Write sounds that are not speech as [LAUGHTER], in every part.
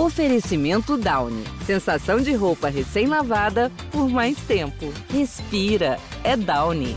Oferecimento Downy. Sensação de roupa recém-lavada por mais tempo. Respira. É Downy.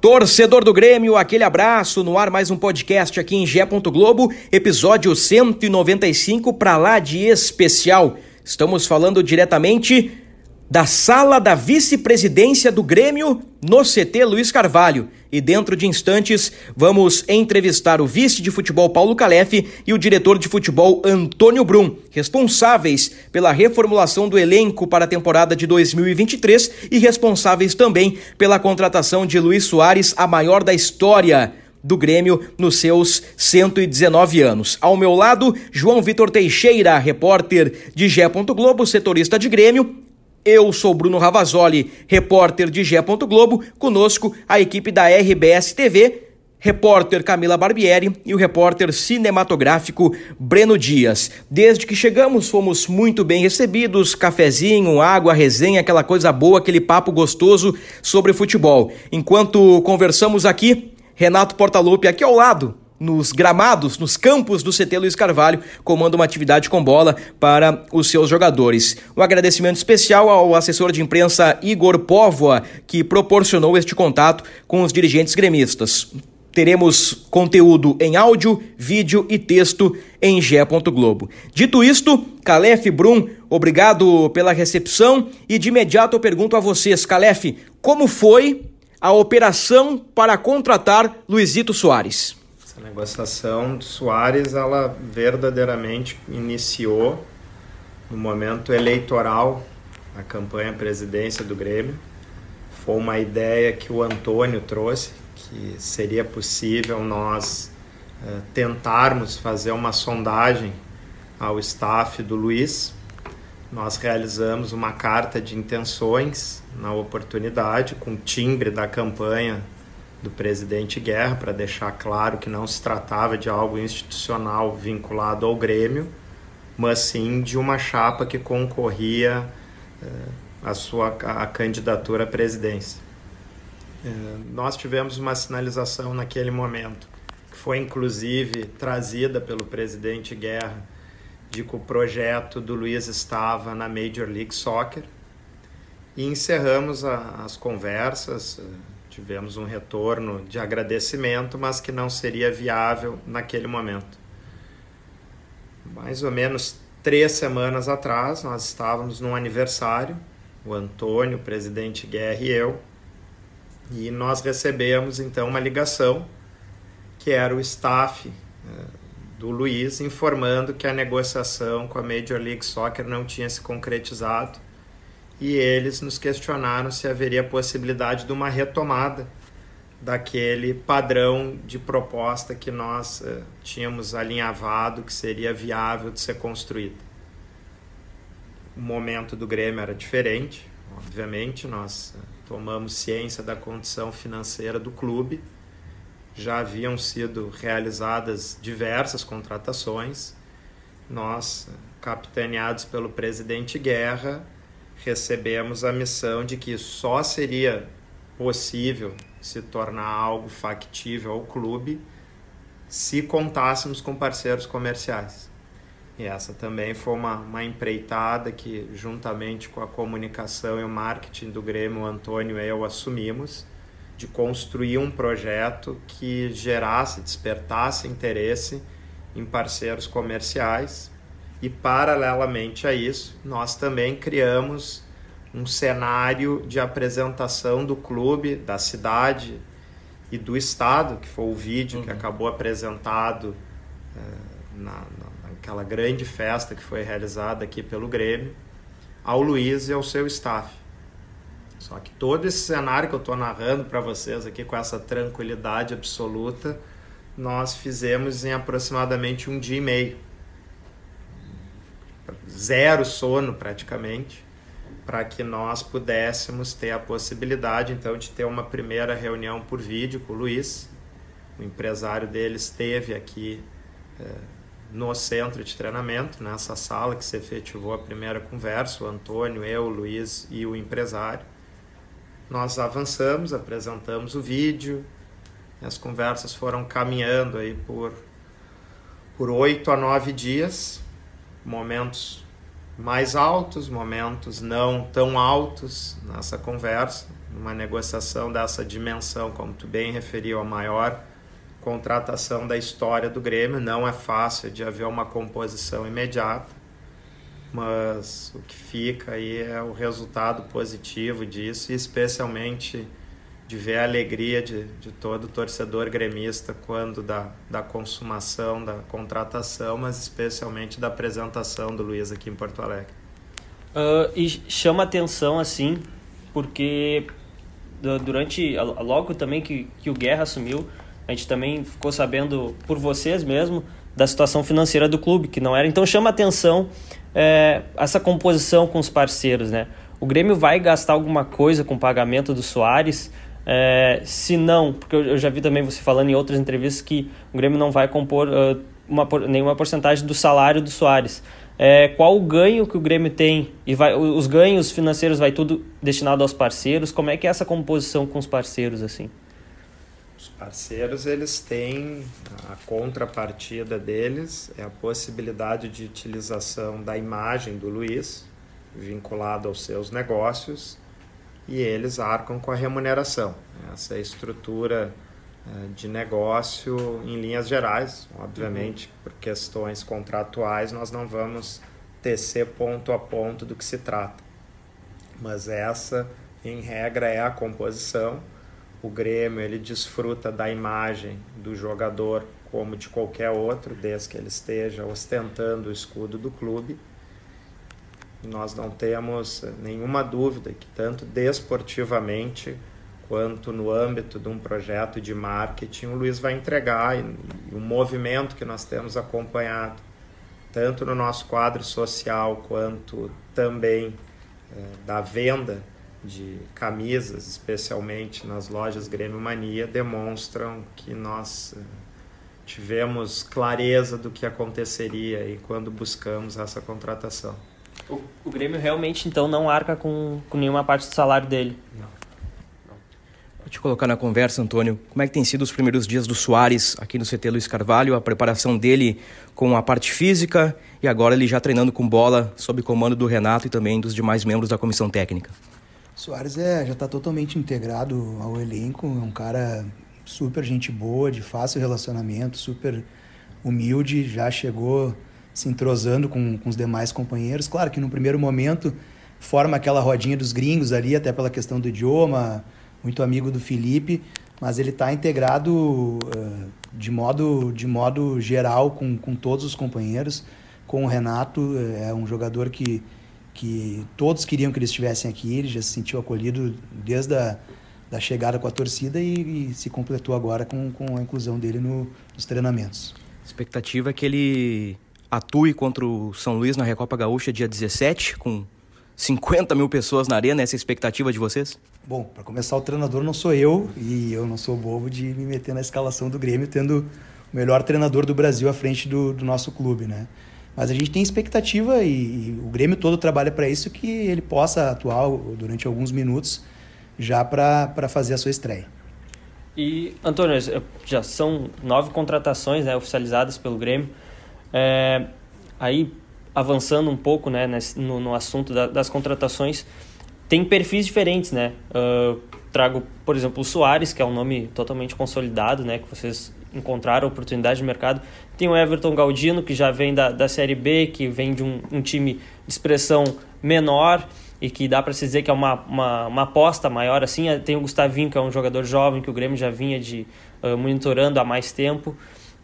Torcedor do Grêmio, aquele abraço no ar mais um podcast aqui em Gé. Globo, episódio 195 para lá de especial. Estamos falando diretamente da sala da vice-presidência do Grêmio no CT Luiz Carvalho. E dentro de instantes vamos entrevistar o vice de futebol Paulo Calef e o diretor de futebol Antônio Brum, responsáveis pela reformulação do elenco para a temporada de 2023 e responsáveis também pela contratação de Luiz Soares, a maior da história do Grêmio nos seus 119 anos. Ao meu lado, João Vitor Teixeira, repórter de Gé. Globo, setorista de Grêmio, eu sou Bruno Ravazoli, repórter de Gé. Globo, conosco a equipe da RBS TV, repórter Camila Barbieri e o repórter cinematográfico Breno Dias. Desde que chegamos, fomos muito bem recebidos, cafezinho, água, resenha, aquela coisa boa, aquele papo gostoso sobre futebol. Enquanto conversamos aqui, Renato Portaluppi aqui ao lado nos gramados, nos campos do CT Luiz Carvalho, comanda uma atividade com bola para os seus jogadores. Um agradecimento especial ao assessor de imprensa Igor Póvoa, que proporcionou este contato com os dirigentes gremistas. Teremos conteúdo em áudio, vídeo e texto em Gé. Globo. Dito isto, Calef Brum, obrigado pela recepção e de imediato eu pergunto a vocês, Calef, como foi a operação para contratar Luizito Soares? A negociação do Soares, ela verdadeiramente iniciou no momento eleitoral a campanha presidência do Grêmio. Foi uma ideia que o Antônio trouxe, que seria possível nós uh, tentarmos fazer uma sondagem ao staff do Luiz. Nós realizamos uma carta de intenções na oportunidade, com timbre da campanha do presidente Guerra para deixar claro que não se tratava de algo institucional vinculado ao Grêmio, mas sim de uma chapa que concorria uh, a sua a candidatura à presidência. Uh, nós tivemos uma sinalização naquele momento, que foi inclusive trazida pelo presidente Guerra, de que o projeto do Luiz estava na Major League Soccer, e encerramos a, as conversas. Tivemos um retorno de agradecimento, mas que não seria viável naquele momento. Mais ou menos três semanas atrás, nós estávamos num aniversário, o Antônio, o presidente Guerra e eu, e nós recebemos então uma ligação que era o staff eh, do Luiz informando que a negociação com a Major League Soccer não tinha se concretizado e eles nos questionaram se haveria possibilidade de uma retomada daquele padrão de proposta que nós uh, tínhamos alinhavado que seria viável de ser construído. O momento do Grêmio era diferente, obviamente, nós uh, tomamos ciência da condição financeira do clube, já haviam sido realizadas diversas contratações, nós, uh, capitaneados pelo presidente Guerra, recebemos a missão de que só seria possível se tornar algo factível ao clube se contássemos com parceiros comerciais. E essa também foi uma, uma empreitada que, juntamente com a comunicação e o marketing do Grêmio, o Antônio e eu assumimos, de construir um projeto que gerasse, despertasse interesse em parceiros comerciais e, paralelamente a isso, nós também criamos um cenário de apresentação do clube, da cidade e do estado, que foi o vídeo uhum. que acabou apresentado uh, na, naquela grande festa que foi realizada aqui pelo Grêmio, ao Luiz e ao seu staff. Só que todo esse cenário que eu estou narrando para vocês aqui com essa tranquilidade absoluta, nós fizemos em aproximadamente um dia e meio. Zero sono praticamente, para que nós pudéssemos ter a possibilidade então de ter uma primeira reunião por vídeo com o Luiz. O empresário dele esteve aqui é, no centro de treinamento, nessa sala que se efetivou a primeira conversa, o Antônio, eu, o Luiz e o empresário. Nós avançamos, apresentamos o vídeo, as conversas foram caminhando aí por por oito a nove dias, momentos mais altos, momentos não tão altos nessa conversa, uma negociação dessa dimensão, como tu bem referiu, a maior contratação da história do Grêmio. Não é fácil de haver uma composição imediata, mas o que fica aí é o resultado positivo disso, especialmente de ver a alegria de, de todo torcedor gremista quando da, da consumação, da contratação, mas especialmente da apresentação do Luiz aqui em Porto Alegre. Uh, e chama atenção assim, porque durante, logo também que, que o Guerra assumiu, a gente também ficou sabendo por vocês mesmo da situação financeira do clube, que não era. Então chama atenção é, essa composição com os parceiros, né? O Grêmio vai gastar alguma coisa com o pagamento do Soares, é, se não, porque eu, já vi também você falando em outras entrevistas que o Grêmio não vai compor uh, uma, nenhuma porcentagem do salário do Soares. É, qual o ganho que o Grêmio tem? E vai, os ganhos financeiros vai tudo destinado aos parceiros? Como é que é essa composição com os parceiros assim? Os parceiros eles têm a contrapartida deles é a possibilidade de utilização da imagem do Luiz vinculado aos seus negócios e eles arcam com a remuneração. Essa é a estrutura eh, de negócio em linhas gerais. Obviamente, uhum. por questões contratuais, nós não vamos tecer ponto a ponto do que se trata. Mas essa, em regra, é a composição. O Grêmio ele desfruta da imagem do jogador como de qualquer outro, desde que ele esteja ostentando o escudo do clube nós não temos nenhuma dúvida que tanto desportivamente quanto no âmbito de um projeto de marketing o Luiz vai entregar e, e o movimento que nós temos acompanhado tanto no nosso quadro social quanto também eh, da venda de camisas, especialmente nas lojas Grêmio Mania, demonstram que nós eh, tivemos clareza do que aconteceria e quando buscamos essa contratação. O, o Grêmio realmente, então, não arca com, com nenhuma parte do salário dele. Não. Vou te colocar na conversa, Antônio. Como é que tem sido os primeiros dias do Soares aqui no CT Luiz Carvalho, a preparação dele com a parte física e agora ele já treinando com bola sob comando do Renato e também dos demais membros da comissão técnica? Soares é, já está totalmente integrado ao elenco, é um cara super gente boa, de fácil relacionamento, super humilde, já chegou se entrosando com, com os demais companheiros. Claro que no primeiro momento forma aquela rodinha dos gringos ali, até pela questão do idioma, muito amigo do Felipe, mas ele está integrado uh, de, modo, de modo geral com, com todos os companheiros. Com o Renato, é um jogador que, que todos queriam que ele estivesse aqui, ele já se sentiu acolhido desde a da chegada com a torcida e, e se completou agora com, com a inclusão dele no, nos treinamentos. A expectativa é que ele atue contra o São Luís na Recopa Gaúcha dia 17, com 50 mil pessoas na arena. Essa é a expectativa de vocês? Bom, para começar, o treinador não sou eu e eu não sou bobo de me meter na escalação do Grêmio, tendo o melhor treinador do Brasil à frente do, do nosso clube, né? Mas a gente tem expectativa e, e o Grêmio todo trabalha para isso, que ele possa atuar durante alguns minutos já para fazer a sua estreia. E, Antônio, já são nove contratações né, oficializadas pelo Grêmio. É, aí, avançando um pouco né, nesse, no, no assunto da, das contratações, tem perfis diferentes, né? Uh, trago, por exemplo, o Soares, que é um nome totalmente consolidado, né? Que vocês encontraram oportunidade de mercado. Tem o Everton Galdino, que já vem da, da Série B, que vem de um, um time de expressão menor e que dá para se dizer que é uma, uma, uma aposta maior assim. Tem o Gustavinho, que é um jogador jovem, que o Grêmio já vinha de uh, monitorando há mais tempo.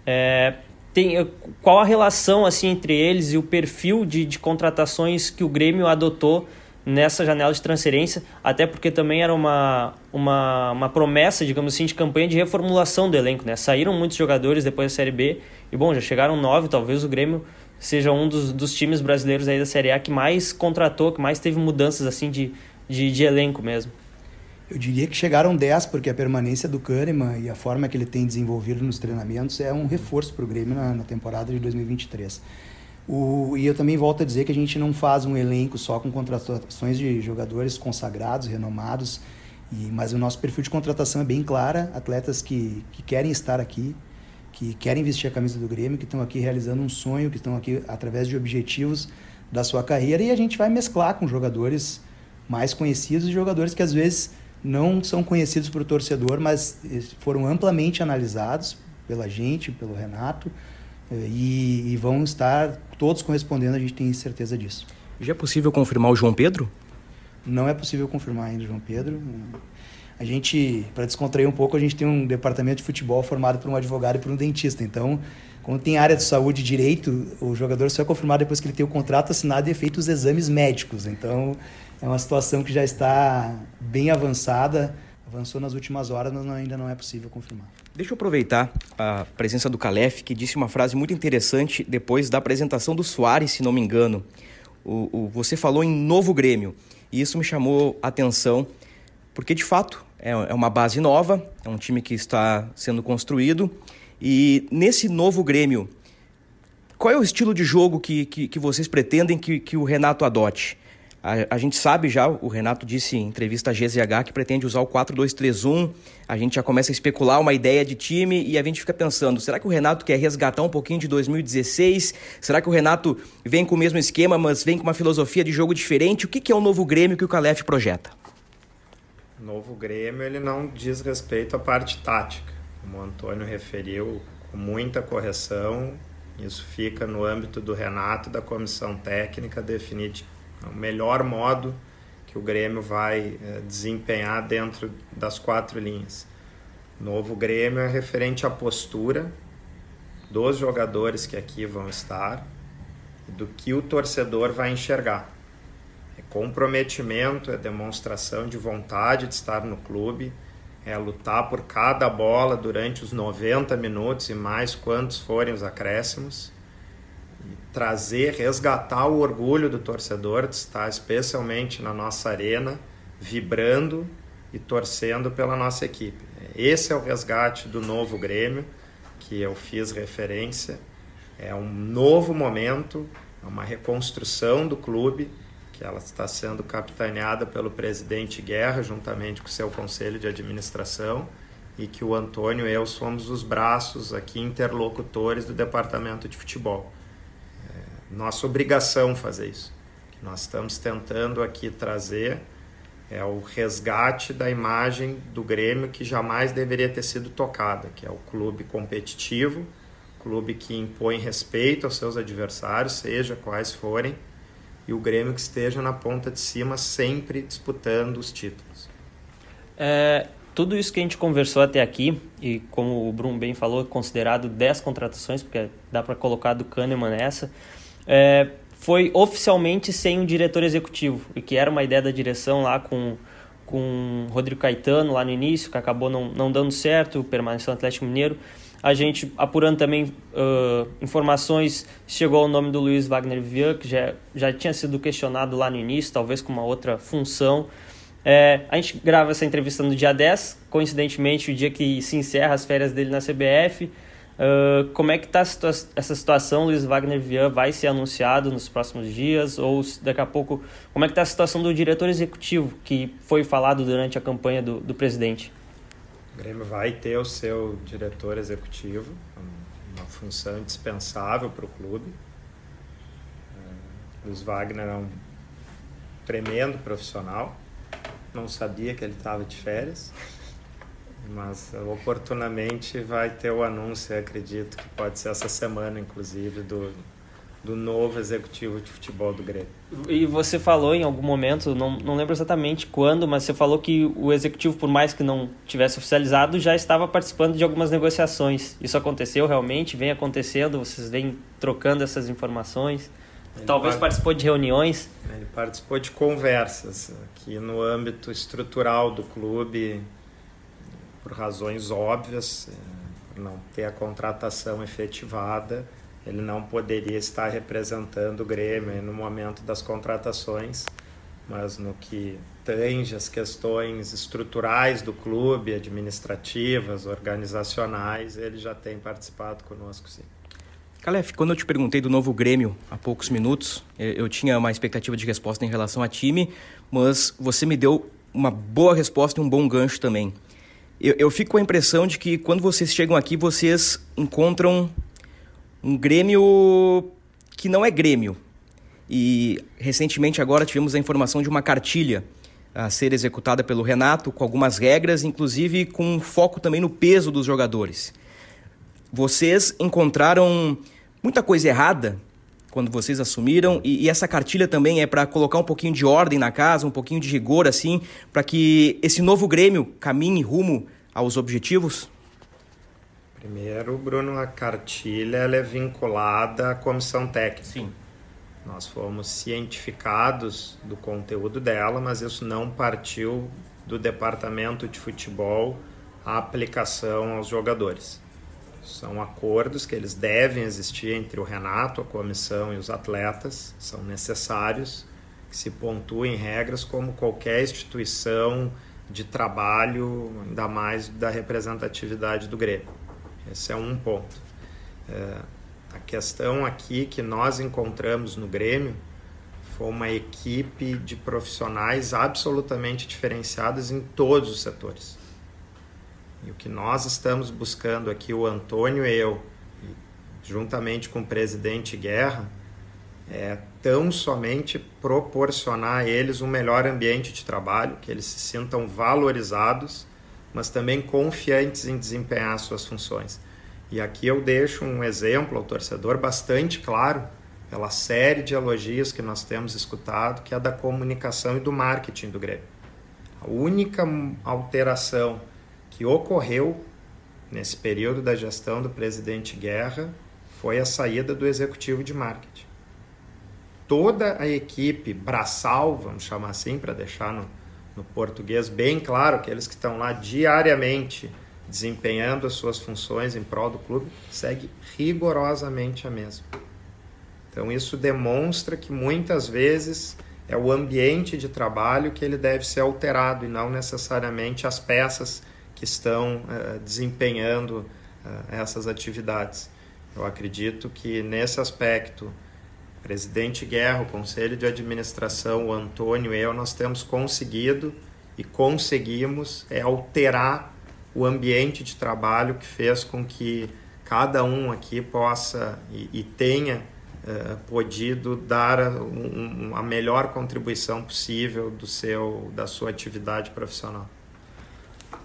É, tem, eh, qual a relação assim entre eles e o perfil de, de contratações que o Grêmio adotou nessa janela de transferência, até porque também era uma, uma, uma promessa, digamos assim, de campanha de reformulação do elenco. Né? Saíram muitos jogadores depois da Série B e, bom, já chegaram nove, talvez o Grêmio seja um dos, dos times brasileiros aí da Série A que mais contratou, que mais teve mudanças assim de, de, de elenco mesmo. Eu diria que chegaram 10, porque a permanência do Kahneman e a forma que ele tem desenvolvido nos treinamentos é um reforço para o Grêmio na, na, temporada de 2023. O, e eu também volto a dizer que a gente não faz um elenco só com contratações de jogadores consagrados, renomados, e, mas o nosso perfil de contratação é bem clara, atletas que, que querem estar aqui, que querem vestir a camisa do Grêmio, que estão aqui realizando um sonho, que estão aqui através de objetivos da sua carreira, e a gente vai mesclar com jogadores mais conhecidos e jogadores que às vezes não são conhecidos para o torcedor, mas foram amplamente analisados pela gente, pelo Renato, eh, e, e, vão estar todos correspondendo, a gente tem certeza disso. Já é possível confirmar o João Pedro? Não é possível confirmar ainda o João Pedro. A gente, para descontrair um pouco, a gente tem um departamento de futebol formado por um advogado e por um dentista. Então, quando tem área de saúde e direito, o jogador só é confirmado depois que ele tem o contrato assinado e feito os exames médicos. Então, é uma situação que já está bem avançada, avançou nas últimas horas, mas ainda não é possível confirmar. Deixa eu aproveitar a presença do Calef, que disse uma frase muito interessante depois da apresentação do Soares, se não me engano. O, o, você falou em novo Grêmio, e isso me chamou a atenção, porque de fato é, é uma base nova, é um time que está sendo construído, e nesse novo Grêmio, qual é o estilo de jogo que, que, que vocês pretendem que, que o Renato adote? A, a, gente sabe já, o Renato disse em entrevista à GZH que pretende usar o 4-2-3-1. A gente já começa a especular uma ideia de time e a gente fica pensando: será que o Renato quer resgatar um pouquinho de 2016? Será que o Renato vem com o mesmo esquema, mas vem com uma filosofia de jogo diferente? O que, que é o novo Grêmio que o Calef projeta? Novo Grêmio ele não diz respeito à parte tática. Como o Antônio referiu, com muita correção, isso fica no âmbito do Renato da comissão técnica definir o melhor modo que o Grêmio vai é, desempenhar dentro das quatro linhas. Novo Grêmio é referente à postura dos jogadores que aqui vão estar e do que o torcedor vai enxergar. É comprometimento, é demonstração de vontade de estar no clube, é lutar por cada bola durante os 90 minutos e mais quantos forem os acréscimos trazer, resgatar o orgulho do torcedor de estar especialmente na nossa arena, vibrando e torcendo pela nossa equipe. Esse é o resgate do novo Grêmio, que eu fiz referência. É um novo momento, é uma reconstrução do clube, que ela está sendo capitaneada pelo presidente Guerra, juntamente com seu conselho de administração, e que o Antônio e eu somos os braços aqui interlocutores do departamento de futebol nossa obrigação fazer isso. O que nós estamos tentando aqui trazer é o resgate da imagem do Grêmio que jamais deveria ter sido tocada, que é o clube competitivo, clube que impõe respeito aos seus adversários, seja quais forem, e o Grêmio que esteja na ponta de cima sempre disputando os títulos. É, tudo isso que a gente conversou até aqui, e como o Bruno bem falou, é considerado 10 contratações, porque dá para colocar do Kahneman nessa, é, foi oficialmente sem um diretor executivo, e que era uma ideia da direção lá com com Rodrigo Caetano lá no início, que acabou não, não dando certo, permaneceu no Atlético Mineiro. A gente, apurando também uh, informações, chegou ao nome do Luiz Wagner Vian, que já, já tinha sido questionado lá no início, talvez com uma outra função. É, a gente grava essa entrevista no dia 10, coincidentemente o dia que se encerra as férias dele na CBF. Uh, como é que está essa situação, Luiz Wagner Vian vai ser anunciado nos próximos dias ou daqui a pouco, como é que está a situação do diretor executivo que foi falado durante a campanha do, do presidente? O Grêmio vai ter o seu diretor executivo, uma função indispensável para o clube. Uh, Luiz Wagner é um tremendo profissional, não sabia que ele estava de férias mas oportunamente vai ter o anúncio, acredito que pode ser essa semana, inclusive, do, do novo executivo de futebol do Grêmio. E você falou em algum momento, não, não lembro exatamente quando, mas você falou que o executivo, por mais que não tivesse oficializado, já estava participando de algumas negociações. Isso aconteceu realmente? Vem acontecendo? Vocês vêm trocando essas informações? Ele Talvez participou de reuniões? Ele participou de conversas aqui no âmbito estrutural do clube, por razões óbvias, eh, por não ter a contratação efetivada, ele não poderia estar representando o Grêmio no momento das contratações, mas no que tange as questões estruturais do clube, administrativas, organizacionais, ele já tem participado conosco, sim. Calef, quando eu te perguntei do novo Grêmio há poucos minutos, eu tinha uma expectativa de resposta em relação a time, mas você me deu uma boa resposta e um bom gancho também. Eu, eu fico com a impressão de que quando vocês chegam aqui, vocês encontram um Grêmio que não é Grêmio. E recentemente agora tivemos a informação de uma cartilha a ser executada pelo Renato com algumas regras, inclusive com foco também no peso dos jogadores. Vocês encontraram muita coisa errada quando vocês assumiram e, e essa cartilha também é para colocar um pouquinho de ordem na casa, um pouquinho de rigor assim, para que esse novo Grêmio caminhe rumo aos objetivos? Primeiro, Bruno, a cartilha é vinculada à comissão técnica. Sim. Nós fomos cientificados do conteúdo dela, mas isso não partiu do departamento de futebol a aplicação aos jogadores. São acordos que eles devem existir entre o Renato, a comissão e os atletas, são necessários que se pontuem regras como qualquer instituição de trabalho, ainda mais da representatividade do Grêmio. Esse é um ponto. É, a questão aqui que nós encontramos no Grêmio foi uma equipe de profissionais absolutamente diferenciadas em todos os setores. E o que nós estamos buscando aqui, o Antônio e eu, juntamente com o presidente Guerra, é tão somente proporcionar a eles um melhor ambiente de trabalho, que eles se sintam valorizados, mas também confiantes em desempenhar suas funções. E aqui eu deixo um exemplo ao torcedor bastante claro, pela série de elogios que nós temos escutado, que é da comunicação e do marketing do Grêmio. A única alteração que ocorreu nesse período da gestão do presidente Guerra foi a saída do executivo de marketing. Toda a equipe braçal, vamos chamar assim, para deixar no, no português bem claro, aqueles que estão lá diariamente desempenhando as suas funções em prol do clube, segue rigorosamente a mesma. Então isso demonstra que muitas vezes é o ambiente de trabalho que ele deve ser alterado e não necessariamente as peças que estão uh, desempenhando uh, essas atividades. Eu acredito que nesse aspecto, presidente Guerra, o conselho de administração, o Antônio e eu, nós temos conseguido e conseguimos é, alterar o ambiente de trabalho que fez com que cada um aqui possa e, e tenha uh, podido dar a, um, a melhor contribuição possível do seu da sua atividade profissional.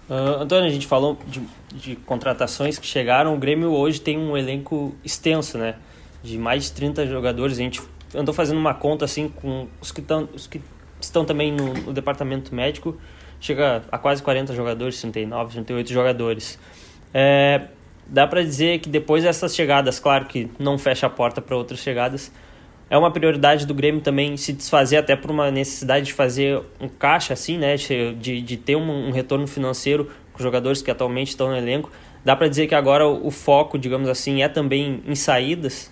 Uh, Antônio, a gente falou de, de, contratações que chegaram. O Grêmio hoje tem um elenco extenso, né? De mais de 30 jogadores. A gente andou fazendo uma conta assim com os que, tão, os que estão também no, no departamento médico. Chega a quase 40 jogadores, 39, 38 jogadores. É, dá para dizer que depois dessas chegadas, claro que não fecha a porta para outras chegadas, é uma prioridade do Grêmio também se desfazer até por uma necessidade de fazer um caixa assim, né, de, de ter um, um retorno financeiro com jogadores que atualmente estão no elenco. Dá para dizer que agora o, o foco, digamos assim, é também em saídas?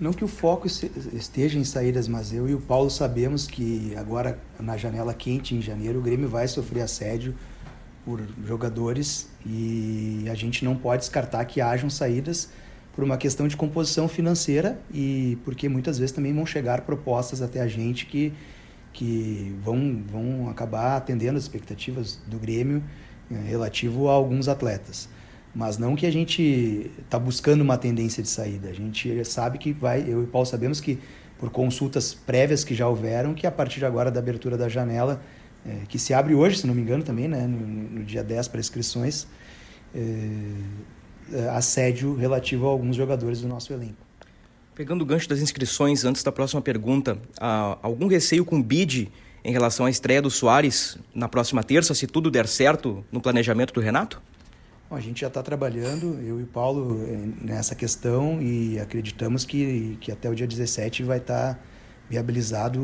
Não que o foco esteja em saídas, mas eu e o Paulo sabemos que agora na janela quente em janeiro o Grêmio vai sofrer assédio por jogadores e a gente não pode descartar que hajam saídas por uma questão de composição financeira e porque muitas vezes também vão chegar propostas até a gente que, que vão, vão acabar atendendo as expectativas do Grêmio eh, relativo a alguns atletas. Mas não que a gente está buscando uma tendência de saída. A gente sabe que vai, eu e o Paulo sabemos que por consultas prévias que já houveram, que a partir de agora da abertura da janela, é, que se abre hoje, se não me engano também, né, no, no dia 10 para inscrições, é, eh, assédio relativo a alguns jogadores do nosso elenco. Pegando o gancho das inscrições, antes da próxima pergunta, há algum receio com o BID em relação à estreia do Soares na próxima terça, se tudo der certo no planejamento do Renato? Bom, a gente já está trabalhando, eu e o Paulo, eh, nessa questão e acreditamos que, que até o dia 17 vai estar tá viabilizado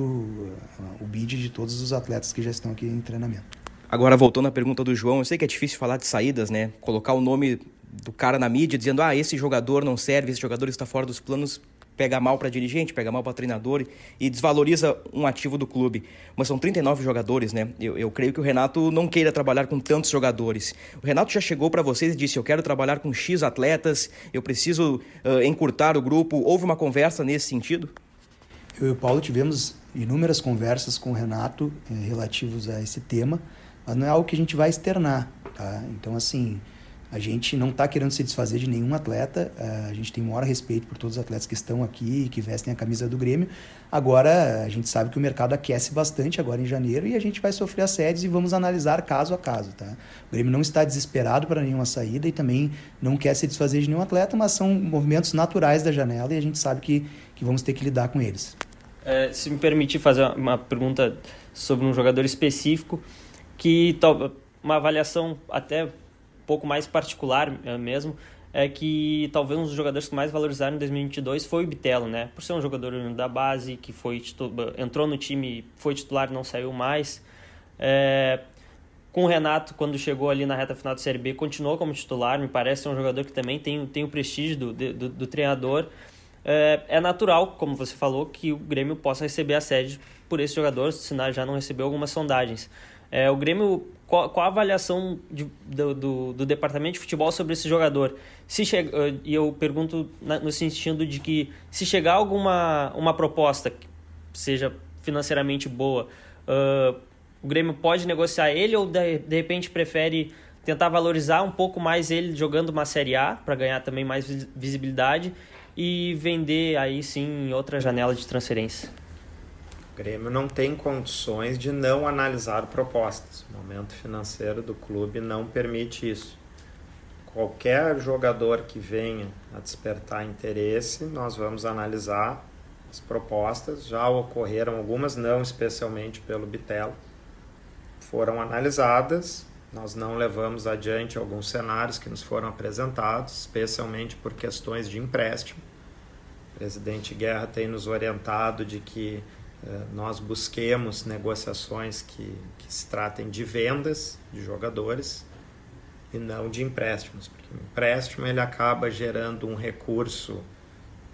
o bid de todos os atletas que já estão aqui em treinamento. Agora, voltando à pergunta do João, eu sei que é difícil falar de saídas, né? Colocar o nome do cara na mídia dizendo, ah, esse jogador não serve, esse jogador está fora dos planos, pega mal para dirigente, pega mal para treinador e desvaloriza um ativo do clube. Mas são 39 jogadores, né? Eu, eu creio que o Renato não queira trabalhar com tantos jogadores. O Renato já chegou para vocês e disse: Eu quero trabalhar com X atletas, eu preciso uh, encurtar o grupo. Houve uma conversa nesse sentido? Eu e o Paulo tivemos inúmeras conversas com o Renato eh, relativos a esse tema, mas não é algo que a gente vai externar, tá? Então, assim, a gente não está querendo se desfazer de nenhum atleta, a gente tem o maior respeito por todos os atletas que estão aqui e que vestem a camisa do Grêmio. Agora, a gente sabe que o mercado aquece bastante agora em janeiro e a gente vai sofrer assédios e vamos analisar caso a caso. Tá? O Grêmio não está desesperado para nenhuma saída e também não quer se desfazer de nenhum atleta, mas são movimentos naturais da janela e a gente sabe que, que vamos ter que lidar com eles. É, se me permitir fazer uma pergunta sobre um jogador específico, que uma avaliação até pouco mais particular é, mesmo, é que talvez um dos jogadores que mais valorizaram em 2022 foi o Bitelo, né? Por ser um jogador da base, que foi entrou no time, foi titular não saiu mais. É, com o Renato, quando chegou ali na reta final da Série B, continuou como titular. Me parece ser um jogador que também tem, tem o prestígio do, do, do treinador. É, é, natural, como você falou, que o Grêmio possa receber a sede por esse jogador, se já não recebeu algumas sondagens. É, o Grêmio, qual, qual a avaliação de, do, do, do, departamento de futebol sobre esse jogador? Se chega, e eu pergunto no sentido de que se chegar alguma uma proposta que seja financeiramente boa, uh, o Grêmio pode negociar ele ou de, de repente prefere tentar valorizar um pouco mais ele jogando uma Série A para ganhar também mais visibilidade e vender aí sim em outra janela de transferência? Grêmio não tem condições de não analisar propostas. O momento financeiro do clube não permite isso. Qualquer jogador que venha a despertar interesse, nós vamos analisar as propostas. Já ocorreram algumas, não especialmente pelo Bitelo. Foram analisadas, nós não levamos adiante alguns cenários que nos foram apresentados, especialmente por questões de empréstimo. O presidente Guerra tem nos orientado de que nós busquemos negociações que, que se tratem de vendas de jogadores e não de empréstimos, porque o empréstimo ele acaba gerando um recurso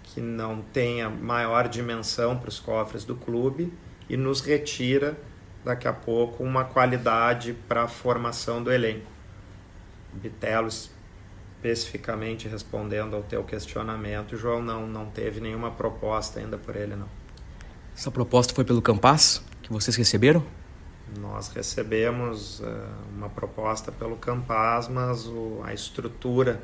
que não tenha maior dimensão para os cofres do clube e nos retira daqui a pouco uma qualidade para a formação do elenco. Bitelo especificamente respondendo ao teu questionamento, João não não teve nenhuma proposta ainda por ele não. Essa proposta foi pelo Campas que vocês receberam? Nós recebemos uh, uma proposta pelo Campas, mas o, a estrutura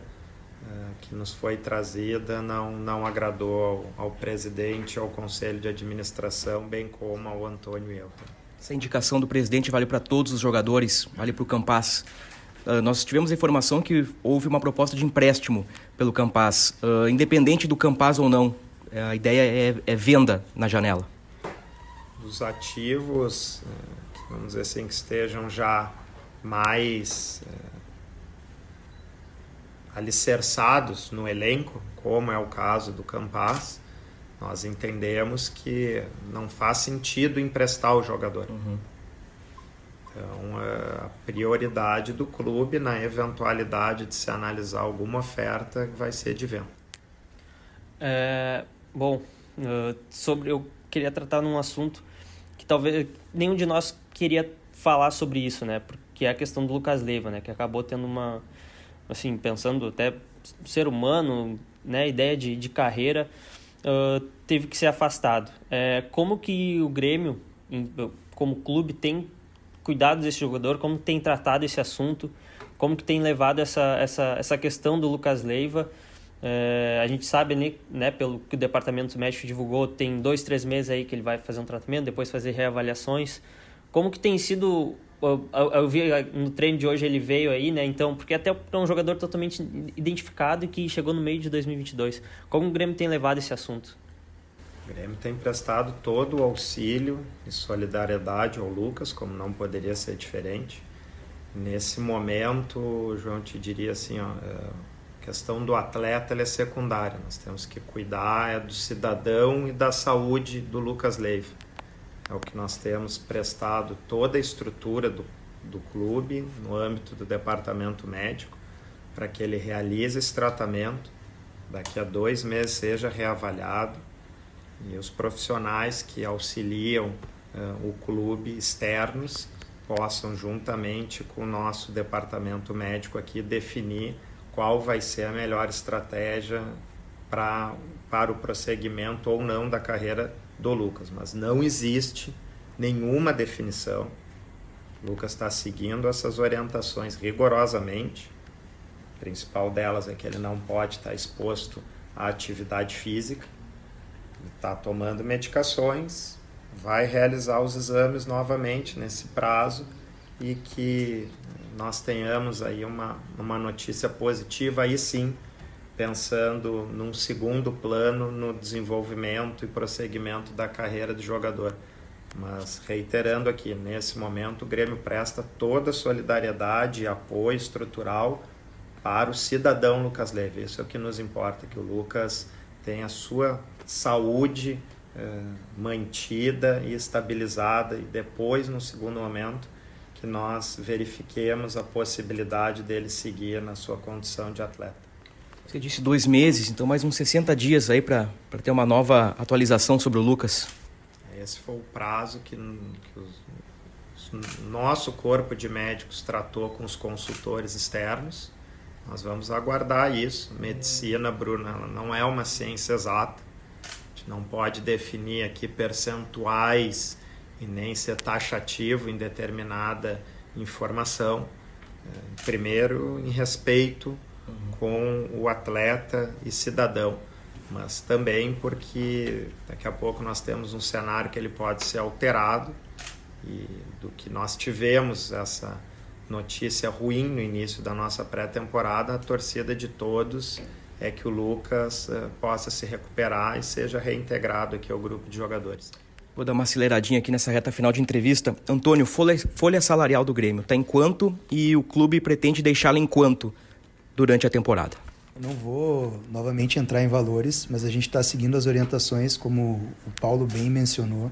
uh, que nos foi trazida não, não agradou ao, ao presidente, ao conselho de administração, bem como ao Antônio Elton. Essa indicação do presidente vale para todos os jogadores, vale para o Campas. Uh, nós tivemos a informação que houve uma proposta de empréstimo pelo Campas. Uh, independente do Campas ou não, a ideia é, é venda na janela dos ativos, é, vamos dizer assim, que estejam já mais é, alicerçados no elenco, como é o caso do Campas, nós entendemos que não faz sentido emprestar o jogador. Uhum. Então, é, a prioridade do clube, na eventualidade de se analisar alguma oferta, vai ser de venda. É, bom, sobre eu queria tratar num assunto talvez nenhum de nós queria falar sobre isso, né? Porque é a questão do Lucas Leiva, né? Que acabou tendo uma, assim, pensando até ser humano, né? Ideia de, de carreira, uh, teve que ser afastado. É, como que o Grêmio, como clube, tem cuidado desse jogador? Como tem tratado esse assunto? Como que tem levado essa, essa, essa questão do Lucas Leiva? É, a gente sabe, né, né, pelo que o departamento médico divulgou, tem dois, três meses aí que ele vai fazer um tratamento, depois fazer reavaliações. Como que tem sido eu, eu, vi no treino de hoje ele veio aí, né? Então, porque até é um jogador totalmente identificado e que chegou no meio de 2022. Como o Grêmio tem levado esse assunto? O Grêmio tem prestado todo o auxílio e solidariedade ao Lucas, como não poderia ser diferente. Nesse momento, João, te diria assim, ó, é, a questão do atleta é secundária. Nós temos que cuidar é do cidadão e da saúde do Lucas Leiva. É o que nós temos prestado toda a estrutura do, do clube no âmbito do departamento médico para que ele realize esse tratamento. Daqui a dois meses seja reavaliado e os profissionais que auxiliam uh, o clube externos possam, juntamente com o nosso departamento médico aqui, definir qual vai ser a melhor estratégia pra, para o prosseguimento ou não da carreira do Lucas. Mas não existe nenhuma definição. Lucas está seguindo essas orientações rigorosamente. A principal delas é que ele não pode estar exposto à atividade física. Está tomando medicações, vai realizar os exames novamente nesse prazo e que nós tenhamos aí uma, uma notícia positiva, aí sim, pensando num segundo plano no desenvolvimento e prosseguimento da carreira de jogador. Mas reiterando aqui, nesse momento o Grêmio presta toda a solidariedade e apoio estrutural para o cidadão Lucas Leve. Isso é o que nos importa, que o Lucas tenha a sua saúde eh, mantida e estabilizada e depois, no segundo momento, que nós verifiquemos a possibilidade dele seguir na sua condição de atleta. Você disse dois meses, então mais uns 60 dias aí para ter uma nova atualização sobre o Lucas. Esse foi o prazo que, que o nosso corpo de médicos tratou com os consultores externos. Nós vamos aguardar isso. Medicina, Bruna, não é uma ciência exata não pode definir aqui percentuais e nem ser taxativo em determinada informação. É, primeiro, em respeito com o atleta e cidadão, mas também porque daqui a pouco nós temos um cenário que ele pode ser alterado e do que nós tivemos essa notícia ruim no início da nossa pré-temporada, a torcida de todos é que o Lucas uh, possa se recuperar e seja reintegrado aqui ao grupo de jogadores. Vou dar uma aceleradinha aqui nessa reta final de entrevista. Antônio, folha, folha salarial do Grêmio está em quanto e o clube pretende deixá-la em quanto durante a temporada? não vou novamente entrar em valores, mas a gente está seguindo as orientações, como o Paulo bem mencionou.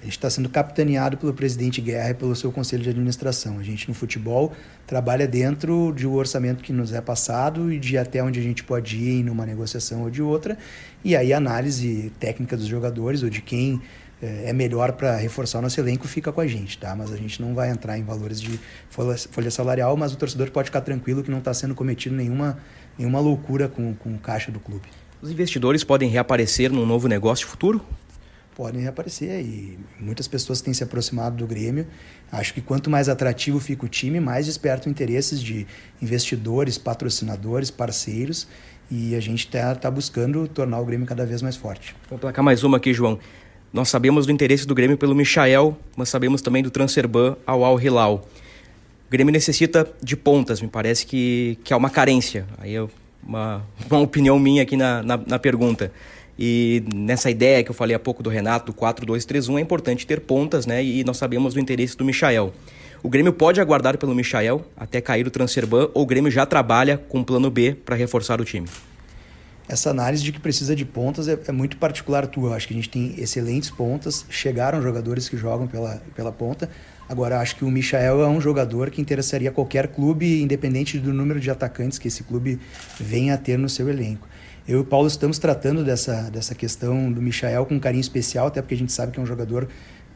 A gente está sendo capitaneado pelo presidente Guerra e pelo seu conselho de administração. A gente no futebol trabalha dentro de um orçamento que nos é passado e de até onde a gente pode ir numa negociação ou de outra. E aí a análise técnica dos jogadores ou de quem é melhor para reforçar o nosso elenco fica com a gente, tá? Mas a gente não vai entrar em valores de folha, folha salarial, mas o torcedor pode ficar tranquilo que não está sendo cometido nenhuma, nenhuma loucura com, com o caixa do clube. Os investidores podem reaparecer num novo negócio futuro? podem reaparecer e muitas pessoas têm se aproximado do Grêmio. Acho que quanto mais atrativo fica o time, mais despertam interesses de investidores, patrocinadores, parceiros e a gente está tá buscando tornar o Grêmio cada vez mais forte. Vou placar mais uma aqui, João. Nós sabemos do interesse do Grêmio pelo Michael, mas sabemos também do Transferban ao Al Hilal. O Grêmio necessita de pontas, me parece que, que há uma carência. Aí é uma, uma opinião minha aqui na, na, na pergunta. E nessa ideia que eu falei há pouco do Renato, do 4-2-3-1, é importante ter pontas, né? E nós sabemos do interesse do Michael. O Grêmio pode aguardar pelo Michael até cair o Transferban ou o Grêmio já trabalha com plano B para reforçar o time? Essa análise de que precisa de pontas é, é, muito particular tua. Eu acho que a gente tem excelentes pontas, chegaram jogadores que jogam pela, pela ponta. Agora, acho que o Michael é um jogador que interessaria qualquer clube, independente do número de atacantes que esse clube venha a ter no seu elenco. Eu e o Paulo estamos tratando dessa, dessa questão do Michael com um carinho especial, até porque a gente sabe que é um jogador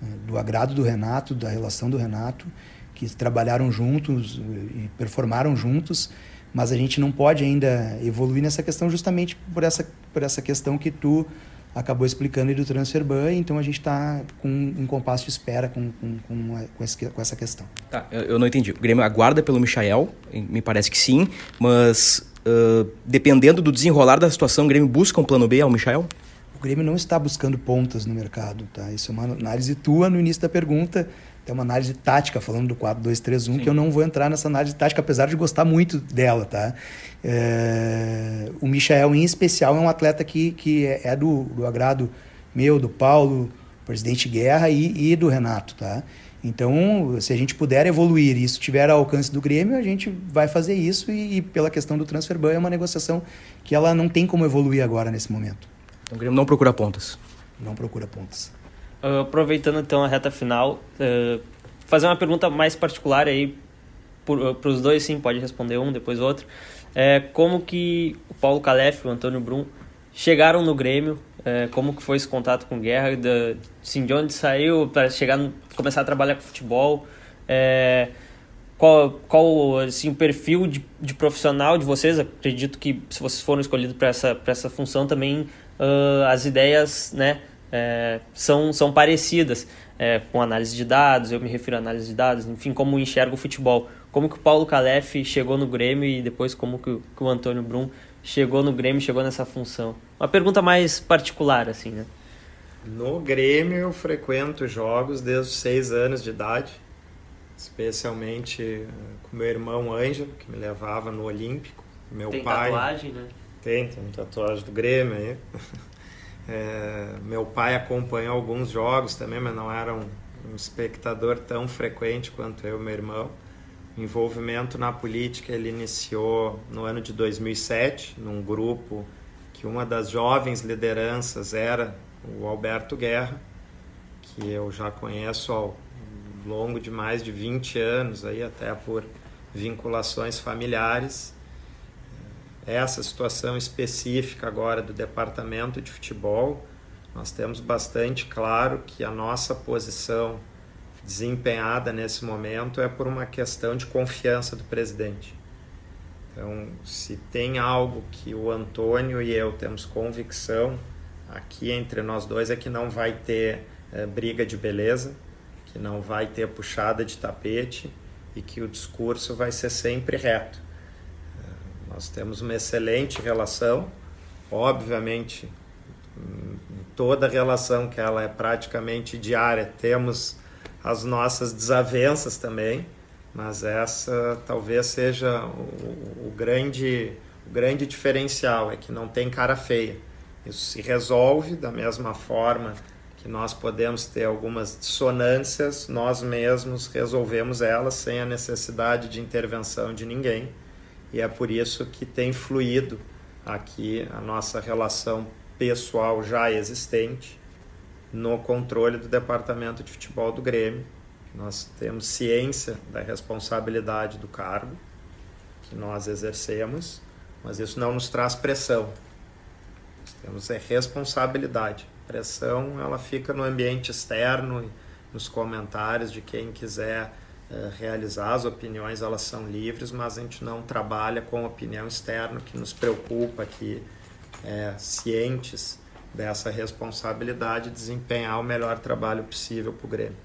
eh, do agrado do Renato, da relação do Renato, que trabalharam juntos e performaram juntos, mas a gente não pode ainda evoluir nessa questão justamente por essa, por essa questão que tu acabou explicando aí do transfer ban, então a gente está com um compasso de espera com, com, com, com, esse, com essa questão. Tá, eu não entendi. O Grêmio aguarda pelo Michael, me parece que sim, mas uh, dependendo do desenrolar da situação, o Grêmio busca um plano B ao Michael? O Grêmio não está buscando pontas no mercado, tá? Isso é uma análise tua no início da pergunta, é uma análise tática, falando do 4-2-3-1, Sim. que eu não vou entrar nessa análise tática, apesar de gostar muito dela, tá? É... O Michael, em especial, é um atleta que, que é, é do, do agrado meu, do Paulo, presidente Guerra e, e do Renato, tá? Então, se a gente puder evoluir e isso tiver ao alcance do Grêmio, a gente vai fazer isso e, e pela questão do transfer ban é uma negociação que ela não tem como evoluir agora nesse momento. Então, o Grêmio não procura pontas. Não procura pontas. Uh, aproveitando então a reta final, uh, fazer uma pergunta mais particular aí para os dois, sim, pode responder um, depois outro. É, como que o Paulo Calef e o Antônio Brum chegaram no Grêmio? É, como que foi esse contato com Guerra? De, assim, de onde saiu para chegar, no, começar a trabalhar com futebol? É, qual, qual assim, o perfil de, de profissional de vocês? Acredito que se vocês foram escolhidos para essa, essa função também uh, as ideias né, é, são, são parecidas é, com análise de dados, eu me refiro a análise de dados, enfim, como enxergo o futebol. Como que o Paulo Calef chegou no Grêmio e depois como que, que o Antônio Brum chegou no Grêmio, chegou nessa função? Uma pergunta mais particular, assim, né? No Grêmio eu frequento jogos desde os seis anos de idade, especialmente eh, com meu irmão Ângelo, que me levava no Olímpico. Meu tem pai. tatuagem, né? Tem, tem tatuagem do Grêmio aí. [LAUGHS] É, meu pai acompanhou alguns jogos também, mas não era um, um espectador tão frequente quanto eu e meu irmão. O envolvimento na política ele iniciou no ano de 2007, num grupo que uma das jovens lideranças era o Alberto Guerra, que eu já conheço ao longo de mais de 20 anos, aí até por vinculações familiares essa situação específica agora do departamento de futebol, nós temos bastante claro que a nossa posição desempenhada nesse momento é por uma questão de confiança do presidente. Então, se tem algo que o Antônio e eu temos convicção aqui entre nós dois é que não vai ter é, briga de beleza, que não vai ter puxada de tapete e que o discurso vai ser sempre reto. Nós temos uma excelente relação, obviamente, toda relação que ela é praticamente diária, temos as nossas desavenças também, mas essa talvez seja o, o, grande, o grande diferencial, é que não tem cara feia. Isso se resolve da mesma forma que nós podemos ter algumas dissonâncias, nós mesmos resolvemos elas sem a necessidade de intervenção de ninguém e é por isso que tem fluído aqui a nossa relação pessoal já existente no controle do departamento de futebol do Grêmio. Nós temos ciência da responsabilidade do cargo que nós exercemos, mas isso não nos traz pressão. Nós temos é responsabilidade. Pressão ela fica no ambiente externo, nos comentários de quem quiser realizar as opiniões elas são livres mas a gente não trabalha com opinião externa que nos preocupa que é, cientes dessa responsabilidade desempenhar o melhor trabalho possível para o Grêmio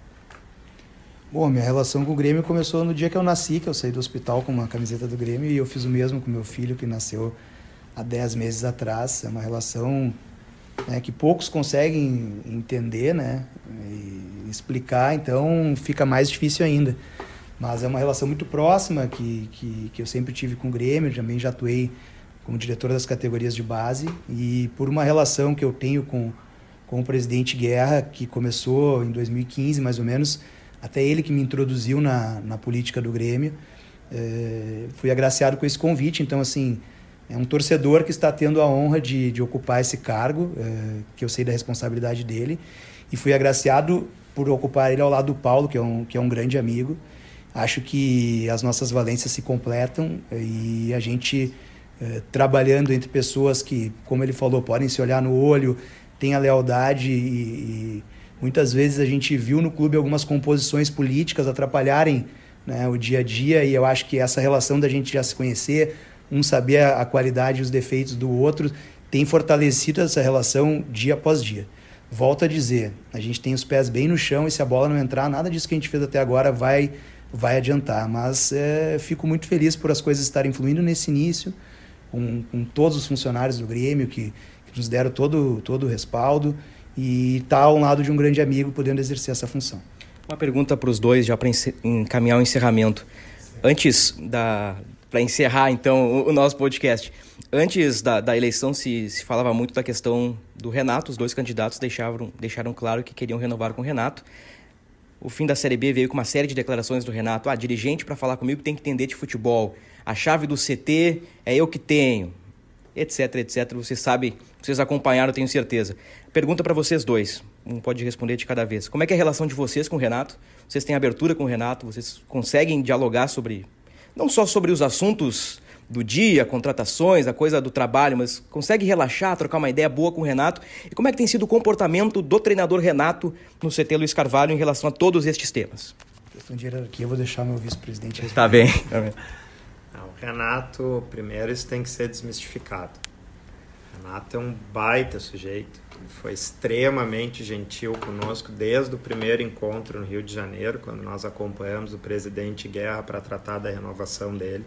Bom, minha relação com o Grêmio começou no dia que eu nasci, que eu saí do hospital com uma camiseta do Grêmio e eu fiz o mesmo com meu filho que nasceu há 10 meses atrás. É uma relação né, que poucos conseguem entender, né? E explicar, então fica mais difícil ainda. Mas é uma relação muito próxima que, que, que eu sempre tive com o Grêmio, também já atuei como diretor das categorias de base. E por uma relação que eu tenho com, com o presidente Guerra, que começou em 2015 mais ou menos, até ele que me introduziu na, na política do Grêmio, é, fui agraciado com esse convite, então assim, é um torcedor que está tendo a honra de, de ocupar esse cargo, é, que eu sei da responsabilidade dele, e fui agraciado por ocupar ele ao lado do Paulo, que é um, que é um grande amigo. Acho que as nossas valências se completam e a gente, é, trabalhando entre pessoas que, como ele falou, podem se olhar no olho, tem a lealdade e, e muitas vezes a gente viu no clube algumas composições políticas atrapalharem né, o dia a dia e eu acho que essa relação da gente já se conhecer, um saber a qualidade e os defeitos do outro, tem fortalecido essa relação dia após dia. Volto a dizer, a gente tem os pés bem no chão e se a bola não entrar, nada disso que a gente fez até agora vai, vai adiantar. Mas é, fico muito feliz por as coisas estarem fluindo nesse início, com, com todos os funcionários do Grêmio que, que nos deram todo, todo o respaldo e estar tá ao lado de um grande amigo podendo exercer essa função. Uma pergunta para os dois, já para encaminhar o encerramento. Antes da, para encerrar então o, nosso podcast. Antes da, da eleição se, se falava muito da questão do Renato, os dois candidatos deixaram, deixaram claro que queriam renovar com o Renato. O fim da Série B veio com uma série de declarações do Renato. Ah, dirigente para falar comigo tem que entender de futebol. A chave do CT é eu que tenho. Etc, etc. Vocês sabem, vocês acompanharam, tenho certeza. Pergunta para vocês dois. Um pode responder de cada vez. Como é é a relação de vocês com o Renato? Vocês têm abertura com o Renato? Vocês conseguem dialogar sobre não só sobre os assuntos do dia, contratações, a coisa do trabalho, mas consegue relaxar, trocar uma ideia boa com o Renato? E como é que tem sido o comportamento do treinador Renato no CT Luiz Carvalho em relação a todos estes temas? Questão de hierarquia, eu vou deixar meu vice-presidente Tá bem, tá bem. O Renato, primeiro, isso tem que ser desmistificado. O Renato é um baita sujeito. Ele foi extremamente gentil conosco desde o primeiro encontro no Rio de Janeiro, quando nós acompanhamos o presidente Guerra para tratar da renovação dele.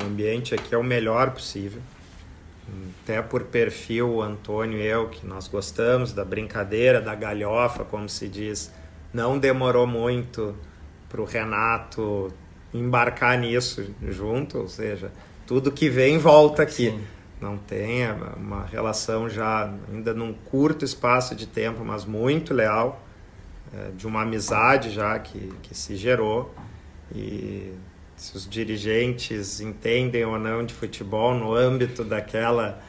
O ambiente aqui é o melhor possível. Até por perfil, o Antônio e eu, que nós gostamos da brincadeira, da galhofa, como se diz, não demorou muito para o Renato embarcar nisso junto, ou seja, tudo que vem volta aqui. Sim. Não tem é uma relação já ainda num curto espaço de tempo, mas muito leal, é, de uma amizade já que, que se gerou. E se os dirigentes entendem ou não de futebol no âmbito daquela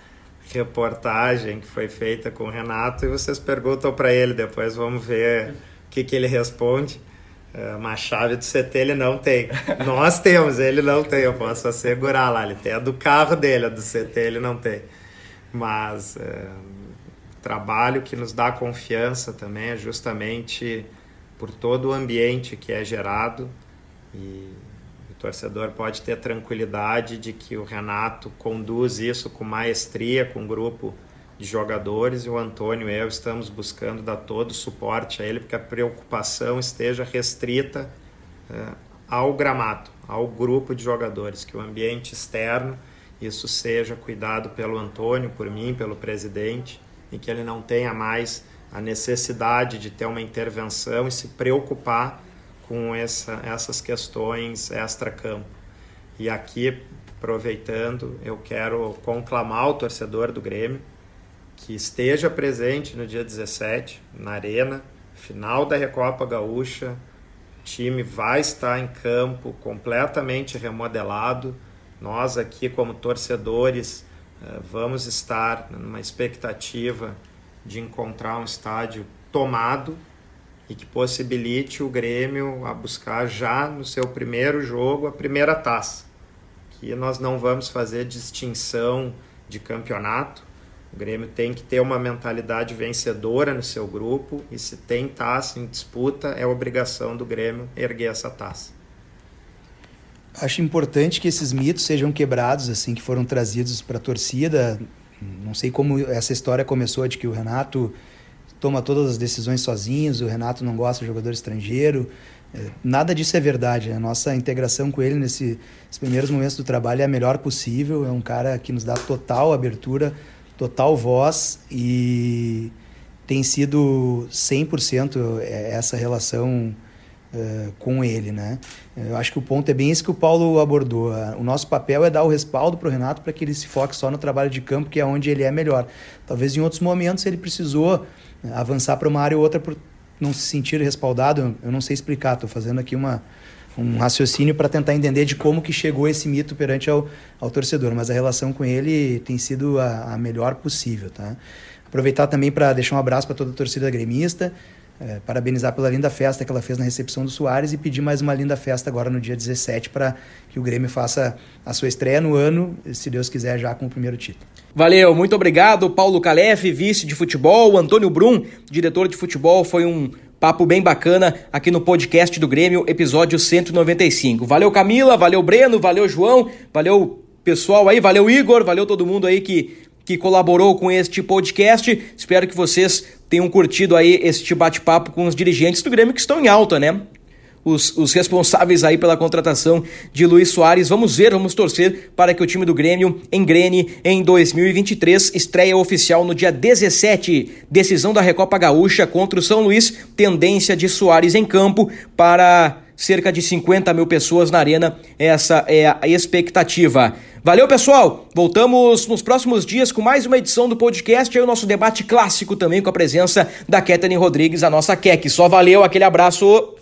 reportagem que foi feita com o Renato, e vocês perguntam para ele, depois vamos ver o que, que ele responde. É, uma chave do CT ele não tem. Nós temos, ele não tem. Eu posso assegurar lá. Ele tem a do carro dele, a do CT ele não tem. Mas é, trabalho que nos dá confiança também é justamente por todo o ambiente que é gerado e torcedor pode ter tranquilidade de que o Renato conduz isso com maestria, com o grupo de jogadores e o Antônio e eu estamos buscando dar todo o suporte a ele porque a preocupação esteja restrita é, ao gramado, ao grupo de jogadores, que o ambiente externo isso seja cuidado pelo Antônio, por mim, pelo presidente e que ele não tenha mais a necessidade de ter uma intervenção e se preocupar com essa, essas questões extra-campo. E aqui, aproveitando, eu quero conclamar o torcedor do Grêmio que esteja presente no dia 17 na Arena, final da Recopa Gaúcha. O time vai estar em campo completamente remodelado. Nós aqui como torcedores eh, vamos estar numa expectativa de encontrar um estádio tomado e que possibilite o Grêmio a buscar já no seu primeiro jogo a primeira taça. Que nós não vamos fazer distinção de campeonato, o Grêmio tem que ter uma mentalidade vencedora no seu grupo e se tem taça em disputa, é obrigação do Grêmio erguer essa taça. Acho importante que esses mitos sejam quebrados, assim, que foram trazidos para a torcida. Não sei como essa história começou de que o Renato toma todas as decisões sozinhos, o Renato não gosta de jogador estrangeiro. É, nada disso é verdade. A nossa integração com ele nesses primeiros momentos do trabalho é a melhor possível. É um cara que nos dá total abertura total voz e tem sido 100% essa relação uh, com ele, né? Eu acho que o ponto é bem esse que o Paulo abordou. O nosso papel é dar o respaldo para o Renato para que ele se foque só no trabalho de campo, que é onde ele é melhor. Talvez em outros momentos ele precisou avançar para uma área ou outra por não se sentir respaldado. Eu não sei explicar, estou fazendo aqui uma, um raciocínio para tentar entender de como que chegou esse mito perante ao, ao torcedor, mas a relação com ele tem sido a, a melhor possível, tá? Aproveitar também para deixar um abraço para toda a torcida gremista, é, parabenizar pela linda festa que ela fez na recepção do Soares e pedir mais uma linda festa agora no dia 17 para que o Grêmio faça a sua estreia no ano, se Deus quiser, já com o primeiro título. Valeu, muito obrigado, Paulo Calef, vice de futebol, Antônio Brum, diretor de futebol, foi um Papo bem bacana aqui no podcast do Grêmio, episódio 195. Valeu Camila, valeu Breno, valeu João, valeu pessoal aí, valeu Igor, valeu todo mundo aí que, que colaborou com este podcast. Espero que vocês tenham curtido aí este bate-papo com os dirigentes do Grêmio que estão em alta, né? os, os responsáveis aí pela contratação de Luiz Soares. Vamos ver, vamos torcer para que o time do Grêmio engrene em 2023. Estreia oficial no dia 17. Decisão da Recopa Gaúcha contra o São Luís. Tendência de Soares em campo para cerca de 50 mil pessoas na arena. Essa é a expectativa. Valeu, pessoal! Voltamos nos próximos dias com mais uma edição do podcast e o nosso debate clássico também com a presença da Kathleen Rodrigues, a nossa Kek. Só valeu, aquele abraço!